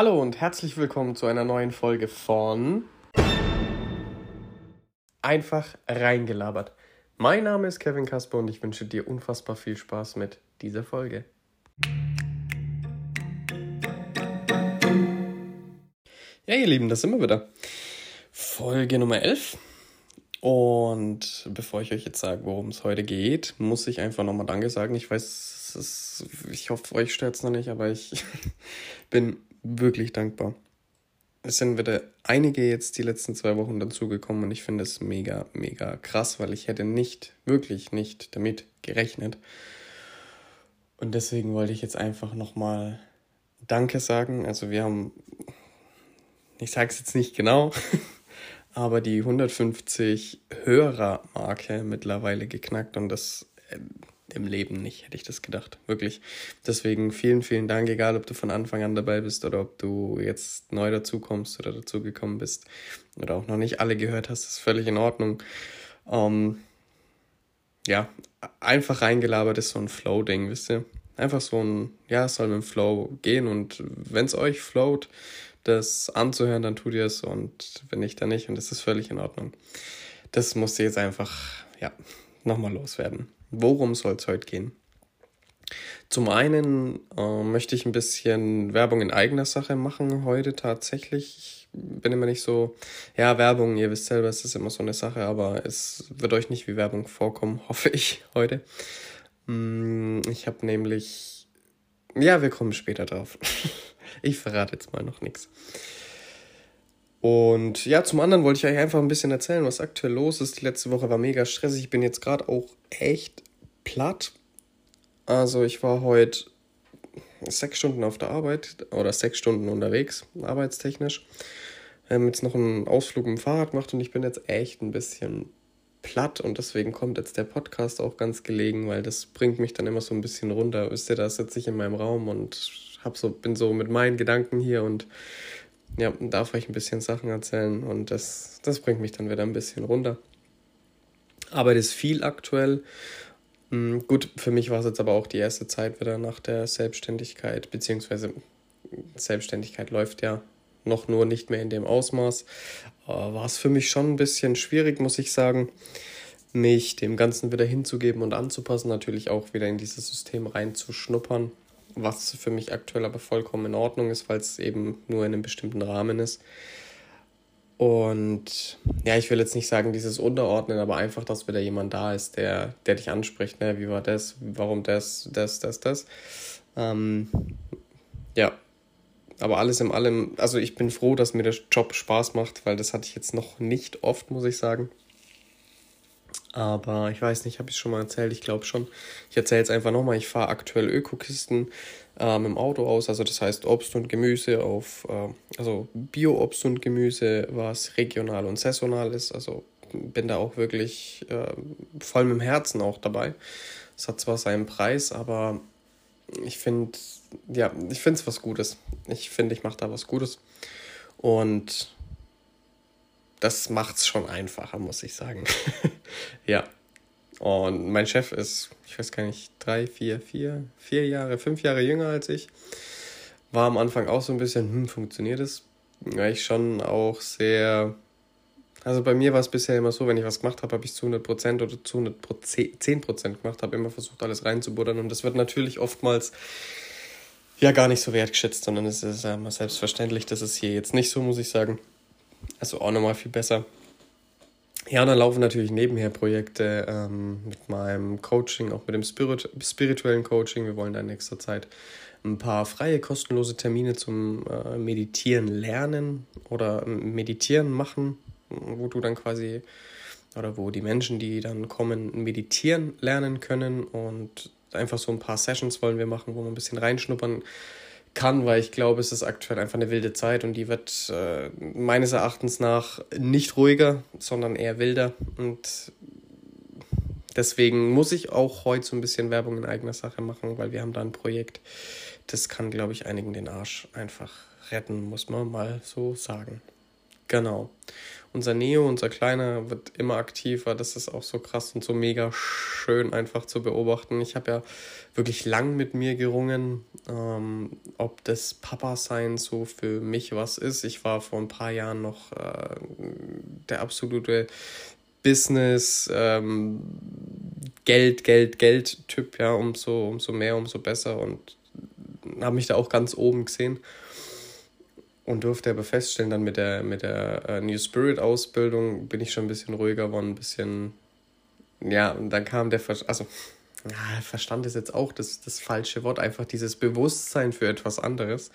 Hallo und herzlich willkommen zu einer neuen Folge von Einfach reingelabert. Mein Name ist Kevin Kasper und ich wünsche dir unfassbar viel Spaß mit dieser Folge. Ja, ihr Lieben, das sind wir wieder. Folge Nummer 11. Und bevor ich euch jetzt sage, worum es heute geht, muss ich einfach nochmal Danke sagen. Ich weiß, ist, ich hoffe, euch stört es noch nicht, aber ich bin wirklich dankbar. Es sind wieder einige jetzt die letzten zwei Wochen dazugekommen und ich finde es mega, mega krass, weil ich hätte nicht, wirklich nicht damit gerechnet. Und deswegen wollte ich jetzt einfach nochmal Danke sagen. Also wir haben ich sage es jetzt nicht genau, aber die 150 Hörermarke mittlerweile geknackt und das äh, im Leben nicht, hätte ich das gedacht. Wirklich. Deswegen vielen, vielen Dank, egal ob du von Anfang an dabei bist oder ob du jetzt neu dazukommst oder dazugekommen bist oder auch noch nicht alle gehört hast, ist völlig in Ordnung. Ähm, ja, einfach reingelabert ist so ein Flow-Ding, wisst ihr? Einfach so ein, ja, es soll mit dem Flow gehen und wenn es euch float, das anzuhören, dann tut ihr es und wenn nicht, dann nicht und das ist völlig in Ordnung. Das musste jetzt einfach, ja, nochmal loswerden. Worum soll es heute gehen? Zum einen äh, möchte ich ein bisschen Werbung in eigener Sache machen heute tatsächlich. Ich bin immer nicht so, ja, Werbung, ihr wisst selber, es ist immer so eine Sache, aber es wird euch nicht wie Werbung vorkommen, hoffe ich heute. Mm, ich habe nämlich, ja, wir kommen später drauf. Ich verrate jetzt mal noch nichts. Und ja, zum anderen wollte ich euch einfach ein bisschen erzählen, was aktuell los ist. Die letzte Woche war mega stressig. Ich bin jetzt gerade auch echt platt. Also ich war heute sechs Stunden auf der Arbeit oder sechs Stunden unterwegs, arbeitstechnisch. Haben jetzt noch einen Ausflug im Fahrrad gemacht und ich bin jetzt echt ein bisschen platt und deswegen kommt jetzt der Podcast auch ganz gelegen, weil das bringt mich dann immer so ein bisschen runter. Wisst ihr, da sitze ich in meinem Raum und hab so, bin so mit meinen Gedanken hier und ja, darf euch ein bisschen Sachen erzählen und das, das bringt mich dann wieder ein bisschen runter. Arbeit ist viel aktuell. Hm, gut, für mich war es jetzt aber auch die erste Zeit wieder nach der Selbstständigkeit, beziehungsweise Selbstständigkeit läuft ja noch nur nicht mehr in dem Ausmaß. War es für mich schon ein bisschen schwierig, muss ich sagen, mich dem Ganzen wieder hinzugeben und anzupassen, natürlich auch wieder in dieses System reinzuschnuppern was für mich aktuell aber vollkommen in Ordnung ist, weil es eben nur in einem bestimmten Rahmen ist. Und ja, ich will jetzt nicht sagen, dieses Unterordnen, aber einfach, dass wieder jemand da ist, der, der dich anspricht, ne? wie war das, warum das, das, das, das. Ähm, ja, aber alles in allem, also ich bin froh, dass mir der Job Spaß macht, weil das hatte ich jetzt noch nicht oft, muss ich sagen. Aber ich weiß nicht, habe ich schon mal erzählt? Ich glaube schon. Ich erzähle jetzt einfach nochmal. Ich fahre aktuell Ökokisten ähm, im Auto aus. Also das heißt Obst und Gemüse auf, äh, also Bio-Obst und Gemüse, was regional und saisonal ist. Also bin da auch wirklich äh, voll mit dem Herzen auch dabei. Es hat zwar seinen Preis, aber ich finde, ja, ich finde es was Gutes. Ich finde, ich mache da was Gutes. Und das macht es schon einfacher, muss ich sagen. ja. Und mein Chef ist, ich weiß gar nicht, drei, vier, vier, vier Jahre, fünf Jahre jünger als ich. War am Anfang auch so ein bisschen, hm, funktioniert es? Weil ich schon auch sehr. Also bei mir war es bisher immer so, wenn ich was gemacht habe, habe ich zu 100% oder zu 110% gemacht, habe immer versucht, alles reinzubuddern. Und das wird natürlich oftmals ja gar nicht so wertgeschätzt, sondern es ist ja immer selbstverständlich. Das ist hier jetzt nicht so, muss ich sagen. Also auch nochmal viel besser. Ja, dann laufen natürlich nebenher Projekte ähm, mit meinem Coaching, auch mit dem Spirit spirituellen Coaching. Wir wollen da in nächster Zeit ein paar freie, kostenlose Termine zum äh, Meditieren lernen oder Meditieren machen, wo du dann quasi oder wo die Menschen, die dann kommen, meditieren lernen können und einfach so ein paar Sessions wollen wir machen, wo man ein bisschen reinschnuppern kann, weil ich glaube, es ist aktuell einfach eine wilde Zeit und die wird äh, meines Erachtens nach nicht ruhiger, sondern eher wilder. Und deswegen muss ich auch heute so ein bisschen Werbung in eigener Sache machen, weil wir haben da ein Projekt, das kann, glaube ich, einigen den Arsch einfach retten, muss man mal so sagen. Genau. Unser Neo, unser Kleiner, wird immer aktiver. Das ist auch so krass und so mega schön einfach zu beobachten. Ich habe ja wirklich lang mit mir gerungen, ähm, ob das Papa-Sein so für mich was ist. Ich war vor ein paar Jahren noch äh, der absolute Business, ähm, Geld, Geld, Geld-Typ, ja, umso, umso mehr, umso besser und habe mich da auch ganz oben gesehen und durfte aber feststellen, dann mit der, mit der äh, New Spirit Ausbildung bin ich schon ein bisschen ruhiger geworden, ein bisschen, ja, und dann kam der, Ver also, ja, Verstand ist jetzt auch das, das falsche Wort, einfach dieses Bewusstsein für etwas anderes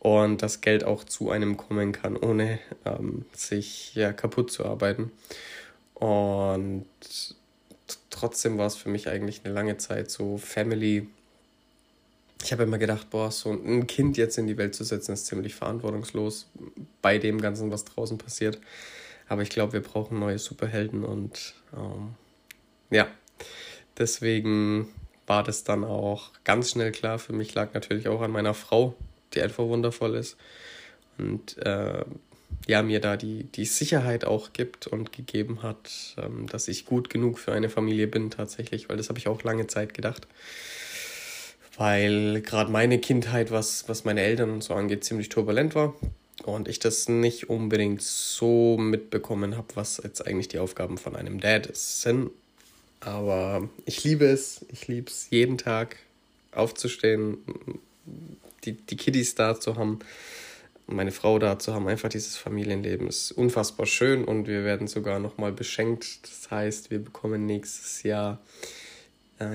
und das Geld auch zu einem kommen kann, ohne ähm, sich ja kaputt zu arbeiten. Und trotzdem war es für mich eigentlich eine lange Zeit so Family ich habe immer gedacht, boah, so ein Kind jetzt in die Welt zu setzen, ist ziemlich verantwortungslos bei dem Ganzen, was draußen passiert. Aber ich glaube, wir brauchen neue Superhelden und ähm, ja, deswegen war das dann auch ganz schnell klar. Für mich lag natürlich auch an meiner Frau, die einfach wundervoll ist und äh, ja, mir da die, die Sicherheit auch gibt und gegeben hat, ähm, dass ich gut genug für eine Familie bin tatsächlich, weil das habe ich auch lange Zeit gedacht weil gerade meine Kindheit, was, was meine Eltern und so angeht, ziemlich turbulent war und ich das nicht unbedingt so mitbekommen habe, was jetzt eigentlich die Aufgaben von einem Dad sind. Aber ich liebe es, ich liebe es jeden Tag aufzustehen, die, die Kiddies da zu haben, meine Frau da zu haben, einfach dieses Familienleben ist unfassbar schön und wir werden sogar nochmal beschenkt. Das heißt, wir bekommen nächstes Jahr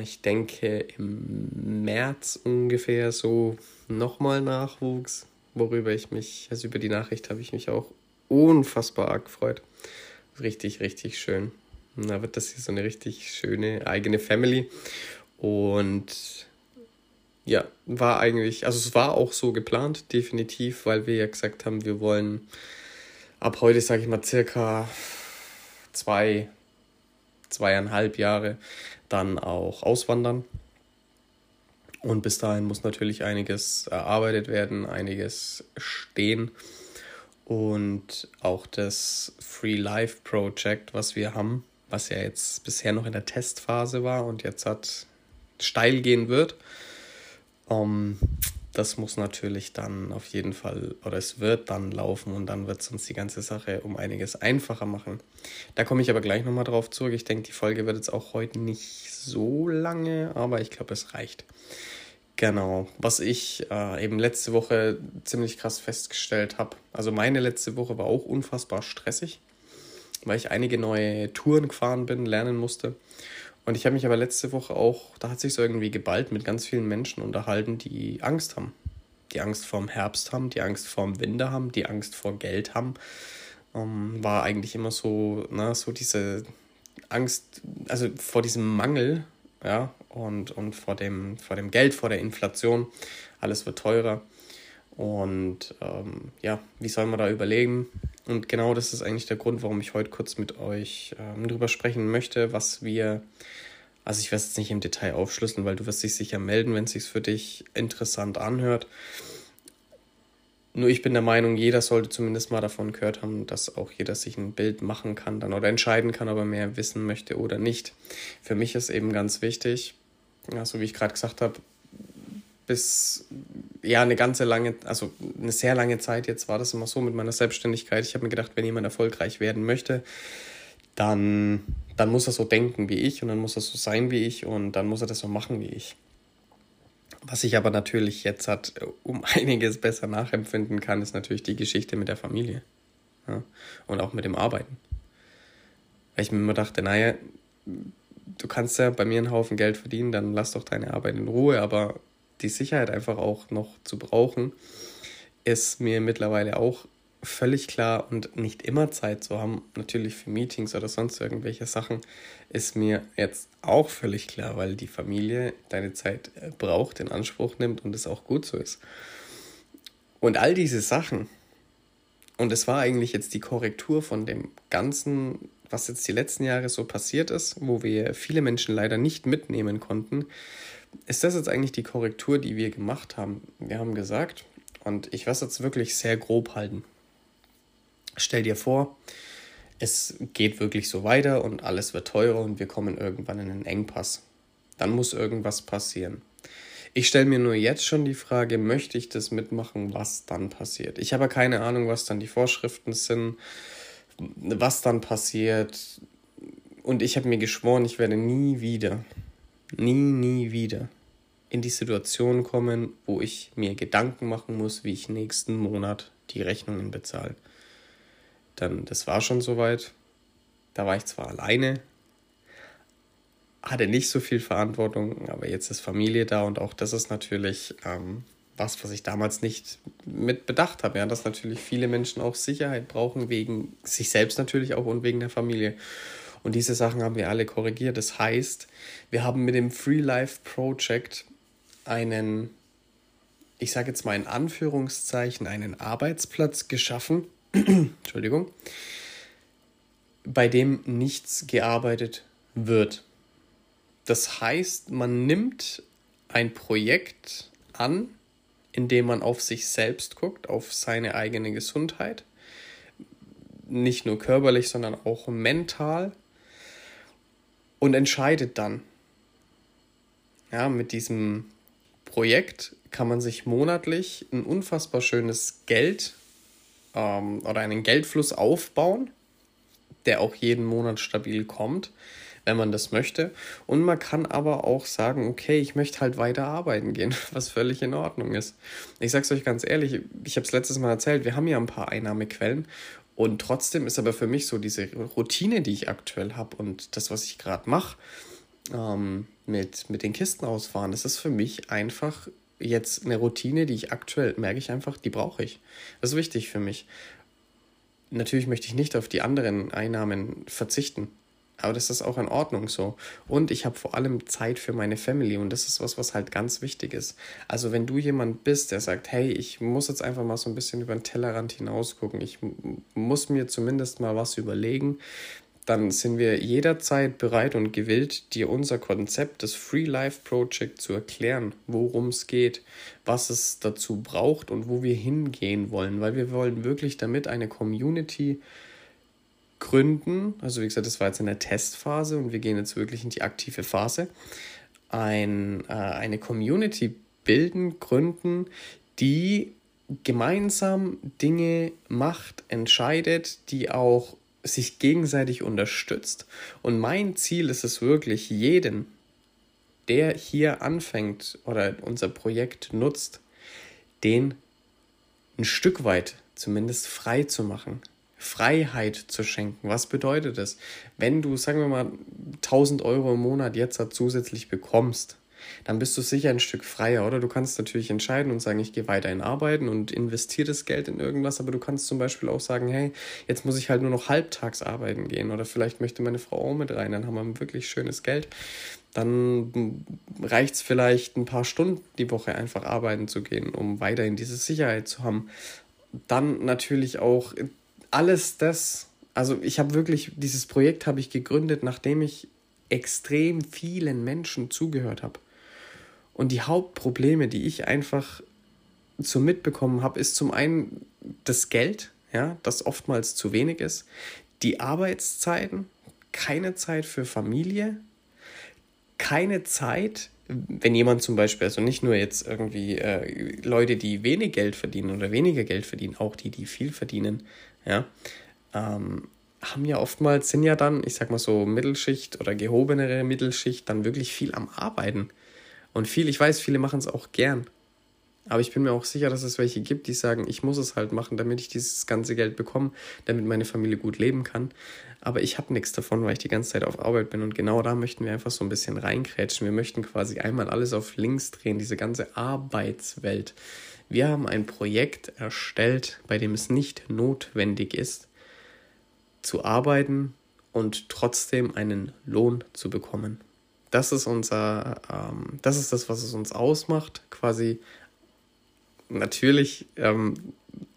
ich denke im März ungefähr so nochmal Nachwuchs, worüber ich mich, also über die Nachricht habe ich mich auch unfassbar arg gefreut. Richtig, richtig schön. Da wird das hier so eine richtig schöne eigene Family. Und ja, war eigentlich, also es war auch so geplant, definitiv, weil wir ja gesagt haben, wir wollen ab heute, sage ich mal, circa zwei, zweieinhalb Jahre dann auch auswandern. Und bis dahin muss natürlich einiges erarbeitet werden, einiges stehen. Und auch das Free Life Project, was wir haben, was ja jetzt bisher noch in der Testphase war und jetzt hat steil gehen wird, ähm, das muss natürlich dann auf jeden Fall, oder es wird dann laufen und dann wird es uns die ganze Sache um einiges einfacher machen. Da komme ich aber gleich nochmal drauf zurück. Ich denke, die Folge wird jetzt auch heute nicht so lange, aber ich glaube, es reicht. Genau, was ich äh, eben letzte Woche ziemlich krass festgestellt habe. Also meine letzte Woche war auch unfassbar stressig, weil ich einige neue Touren gefahren bin, lernen musste. Und ich habe mich aber letzte Woche auch, da hat sich so irgendwie geballt, mit ganz vielen Menschen unterhalten, die Angst haben. Die Angst vorm Herbst haben, die Angst vorm Winter haben, die Angst vor Geld haben. Ähm, war eigentlich immer so, na, so diese Angst, also vor diesem Mangel, ja, und, und vor, dem, vor dem Geld, vor der Inflation. Alles wird teurer. Und ähm, ja, wie soll man da überlegen? Und genau das ist eigentlich der Grund, warum ich heute kurz mit euch ähm, drüber sprechen möchte, was wir, also ich werde es jetzt nicht im Detail aufschlüsseln, weil du wirst dich sicher melden, wenn es sich für dich interessant anhört. Nur ich bin der Meinung, jeder sollte zumindest mal davon gehört haben, dass auch jeder sich ein Bild machen kann dann oder entscheiden kann, ob er mehr wissen möchte oder nicht. Für mich ist eben ganz wichtig, ja, so wie ich gerade gesagt habe, bis ja eine ganze lange, also eine sehr lange Zeit jetzt war das immer so mit meiner Selbstständigkeit. Ich habe mir gedacht, wenn jemand erfolgreich werden möchte, dann, dann muss er so denken wie ich und dann muss er so sein wie ich und dann muss er das so machen wie ich. Was ich aber natürlich jetzt hat, um einiges besser nachempfinden kann, ist natürlich die Geschichte mit der Familie. Ja? Und auch mit dem Arbeiten. Weil ich mir immer dachte, naja, du kannst ja bei mir einen Haufen Geld verdienen, dann lass doch deine Arbeit in Ruhe, aber die Sicherheit einfach auch noch zu brauchen, ist mir mittlerweile auch völlig klar und nicht immer Zeit zu haben, natürlich für Meetings oder sonst irgendwelche Sachen, ist mir jetzt auch völlig klar, weil die Familie deine Zeit äh, braucht, in Anspruch nimmt und es auch gut so ist. Und all diese Sachen, und es war eigentlich jetzt die Korrektur von dem Ganzen, was jetzt die letzten Jahre so passiert ist, wo wir viele Menschen leider nicht mitnehmen konnten, ist das jetzt eigentlich die Korrektur, die wir gemacht haben? Wir haben gesagt, und ich werde es jetzt wirklich sehr grob halten. Stell dir vor, es geht wirklich so weiter und alles wird teurer und wir kommen irgendwann in einen Engpass. Dann muss irgendwas passieren. Ich stelle mir nur jetzt schon die Frage, möchte ich das mitmachen, was dann passiert? Ich habe keine Ahnung, was dann die Vorschriften sind, was dann passiert. Und ich habe mir geschworen, ich werde nie wieder, nie, nie wieder in die Situation kommen, wo ich mir Gedanken machen muss, wie ich nächsten Monat die Rechnungen bezahle. Dann, das war schon soweit. Da war ich zwar alleine, hatte nicht so viel Verantwortung, aber jetzt ist Familie da und auch das ist natürlich ähm, was, was ich damals nicht mit bedacht habe. Ja, dass natürlich viele Menschen auch Sicherheit brauchen, wegen sich selbst natürlich auch und wegen der Familie. Und diese Sachen haben wir alle korrigiert. Das heißt, wir haben mit dem Free Life Project einen, ich sage jetzt mal in Anführungszeichen, einen Arbeitsplatz geschaffen, Entschuldigung, bei dem nichts gearbeitet wird. Das heißt, man nimmt ein Projekt an, in dem man auf sich selbst guckt, auf seine eigene Gesundheit, nicht nur körperlich, sondern auch mental und entscheidet dann. Ja, mit diesem Projekt kann man sich monatlich ein unfassbar schönes Geld ähm, oder einen Geldfluss aufbauen, der auch jeden Monat stabil kommt wenn man das möchte. Und man kann aber auch sagen, okay, ich möchte halt weiter arbeiten gehen, was völlig in Ordnung ist. Ich sage es euch ganz ehrlich, ich habe es letztes Mal erzählt, wir haben ja ein paar Einnahmequellen. Und trotzdem ist aber für mich so diese Routine, die ich aktuell habe und das, was ich gerade mache, ähm, mit, mit den Kisten ausfahren, das ist für mich einfach jetzt eine Routine, die ich aktuell merke ich einfach, die brauche ich. Das ist wichtig für mich. Natürlich möchte ich nicht auf die anderen Einnahmen verzichten. Aber das ist auch in Ordnung so. Und ich habe vor allem Zeit für meine Family und das ist was, was halt ganz wichtig ist. Also wenn du jemand bist, der sagt, hey, ich muss jetzt einfach mal so ein bisschen über den Tellerrand hinaus gucken, ich muss mir zumindest mal was überlegen, dann sind wir jederzeit bereit und gewillt, dir unser Konzept des Free Life Project zu erklären, worum es geht, was es dazu braucht und wo wir hingehen wollen, weil wir wollen wirklich damit eine Community gründen, also wie gesagt, das war jetzt in der Testphase und wir gehen jetzt wirklich in die aktive Phase, ein, äh, eine Community bilden, gründen, die gemeinsam Dinge macht, entscheidet, die auch sich gegenseitig unterstützt. Und mein Ziel ist es wirklich, jeden, der hier anfängt oder unser Projekt nutzt, den ein Stück weit zumindest frei zu machen. Freiheit zu schenken. Was bedeutet das? Wenn du, sagen wir mal, 1000 Euro im Monat jetzt zusätzlich bekommst, dann bist du sicher ein Stück freier, oder? Du kannst natürlich entscheiden und sagen, ich gehe weiterhin arbeiten und investiere das Geld in irgendwas, aber du kannst zum Beispiel auch sagen, hey, jetzt muss ich halt nur noch halbtags arbeiten gehen oder vielleicht möchte meine Frau auch mit rein, dann haben wir wirklich schönes Geld. Dann reicht es vielleicht ein paar Stunden die Woche einfach arbeiten zu gehen, um weiterhin diese Sicherheit zu haben. Dann natürlich auch alles das, also ich habe wirklich, dieses Projekt habe ich gegründet, nachdem ich extrem vielen Menschen zugehört habe. Und die Hauptprobleme, die ich einfach so mitbekommen habe, ist zum einen das Geld, ja, das oftmals zu wenig ist, die Arbeitszeiten, keine Zeit für Familie, keine Zeit, wenn jemand zum Beispiel, also nicht nur jetzt irgendwie äh, Leute, die wenig Geld verdienen oder weniger Geld verdienen, auch die, die viel verdienen, ja, ähm, haben ja oftmals, sind ja dann, ich sag mal so, Mittelschicht oder gehobenere Mittelschicht dann wirklich viel am Arbeiten. Und viel, ich weiß, viele machen es auch gern. Aber ich bin mir auch sicher, dass es welche gibt, die sagen, ich muss es halt machen, damit ich dieses ganze Geld bekomme, damit meine Familie gut leben kann. Aber ich habe nichts davon, weil ich die ganze Zeit auf Arbeit bin. Und genau da möchten wir einfach so ein bisschen reinkrätschen. Wir möchten quasi einmal alles auf links drehen, diese ganze Arbeitswelt. Wir haben ein Projekt erstellt, bei dem es nicht notwendig ist, zu arbeiten und trotzdem einen Lohn zu bekommen. Das ist unser, ähm, das ist das, was es uns ausmacht. Quasi natürlich ähm,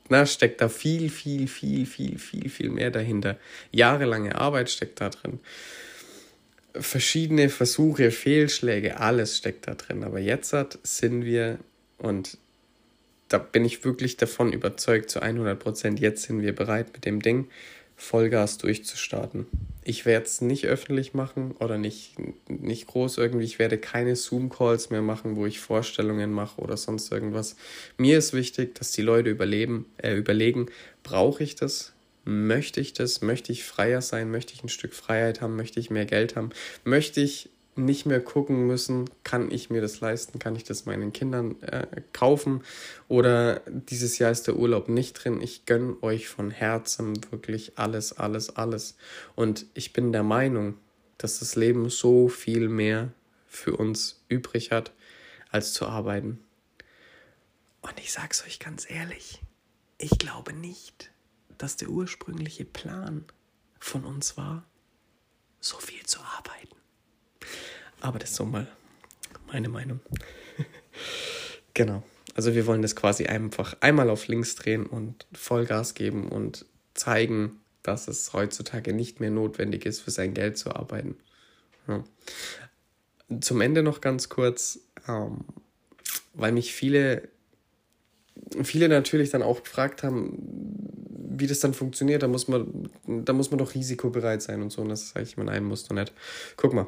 na, steckt da viel, viel, viel, viel, viel, viel mehr dahinter. Jahrelange Arbeit steckt da drin. Verschiedene Versuche, Fehlschläge, alles steckt da drin. Aber jetzt sind wir, und da bin ich wirklich davon überzeugt, zu 100 Prozent, jetzt sind wir bereit mit dem Ding, Vollgas durchzustarten. Ich werde es nicht öffentlich machen oder nicht, nicht groß irgendwie. Ich werde keine Zoom-Calls mehr machen, wo ich Vorstellungen mache oder sonst irgendwas. Mir ist wichtig, dass die Leute überleben, äh, überlegen, brauche ich das? Möchte ich das? Möchte ich freier sein? Möchte ich ein Stück Freiheit haben? Möchte ich mehr Geld haben? Möchte ich nicht mehr gucken müssen, kann ich mir das leisten, kann ich das meinen Kindern äh, kaufen oder dieses Jahr ist der Urlaub nicht drin. Ich gönne euch von Herzen wirklich alles, alles, alles. Und ich bin der Meinung, dass das Leben so viel mehr für uns übrig hat, als zu arbeiten. Und ich sag's euch ganz ehrlich, ich glaube nicht, dass der ursprüngliche Plan von uns war, so viel zu arbeiten. Aber das ist so mal meine Meinung. genau. Also wir wollen das quasi einfach einmal auf links drehen und Vollgas geben und zeigen, dass es heutzutage nicht mehr notwendig ist, für sein Geld zu arbeiten. Ja. Zum Ende noch ganz kurz, ähm, weil mich viele, viele natürlich dann auch gefragt haben, wie das dann funktioniert. Da muss man, da muss man doch risikobereit sein und so. Und das sage ich immer, nein, musst du nicht. Guck mal,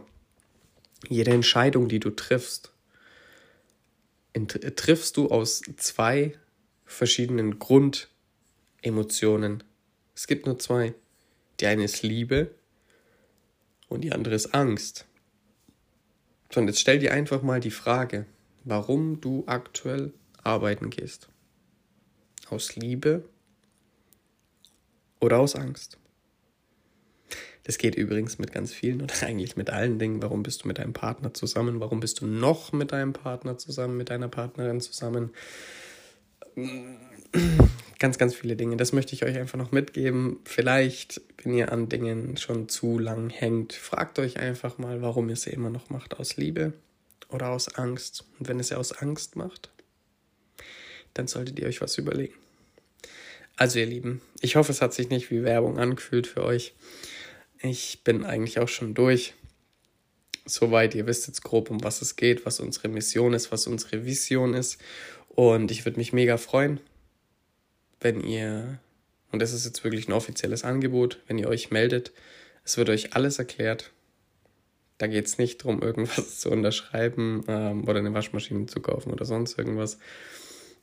jede Entscheidung, die du triffst, triffst du aus zwei verschiedenen Grundemotionen. Es gibt nur zwei. Die eine ist Liebe und die andere ist Angst. Und jetzt stell dir einfach mal die Frage, warum du aktuell arbeiten gehst. Aus Liebe oder aus Angst? Das geht übrigens mit ganz vielen oder eigentlich mit allen Dingen. Warum bist du mit deinem Partner zusammen? Warum bist du noch mit deinem Partner zusammen, mit deiner Partnerin zusammen? Ganz, ganz viele Dinge. Das möchte ich euch einfach noch mitgeben. Vielleicht, wenn ihr an Dingen schon zu lang hängt, fragt euch einfach mal, warum ihr sie immer noch macht. Aus Liebe oder aus Angst. Und wenn ihr sie aus Angst macht, dann solltet ihr euch was überlegen. Also ihr Lieben, ich hoffe, es hat sich nicht wie Werbung angefühlt für euch. Ich bin eigentlich auch schon durch. Soweit, ihr wisst jetzt grob, um was es geht, was unsere Mission ist, was unsere Vision ist. Und ich würde mich mega freuen, wenn ihr, und das ist jetzt wirklich ein offizielles Angebot, wenn ihr euch meldet. Es wird euch alles erklärt. Da geht es nicht darum, irgendwas zu unterschreiben ähm, oder eine Waschmaschine zu kaufen oder sonst irgendwas.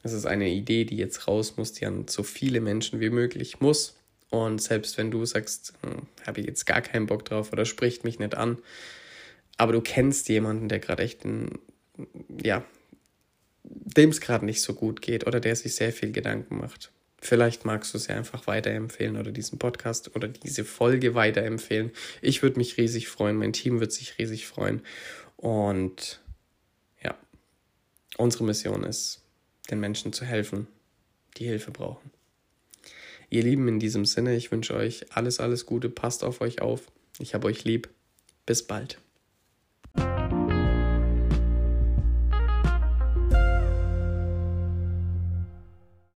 Es ist eine Idee, die jetzt raus muss, die an so viele Menschen wie möglich muss. Und selbst wenn du sagst, hm, habe ich jetzt gar keinen Bock drauf oder spricht mich nicht an, aber du kennst jemanden, der gerade echt ein, ja, dem es gerade nicht so gut geht oder der sich sehr viel Gedanken macht. Vielleicht magst du es ja einfach weiterempfehlen oder diesen Podcast oder diese Folge weiterempfehlen. Ich würde mich riesig freuen, mein Team wird sich riesig freuen. Und ja, unsere Mission ist, den Menschen zu helfen, die Hilfe brauchen. Ihr Lieben, in diesem Sinne, ich wünsche euch alles, alles Gute, passt auf euch auf. Ich habe euch lieb. Bis bald.